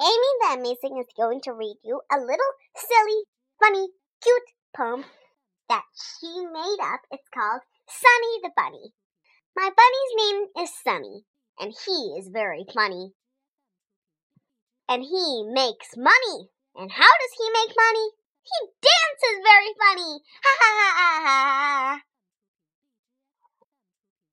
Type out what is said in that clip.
Amy the Amazing is going to read you a little silly, funny, cute poem that she made up. It's called Sunny the Bunny. My bunny's name is Sunny, and he is very funny. And he makes money. And how does he make money? He dances very funny. Ha ha ha ha ha.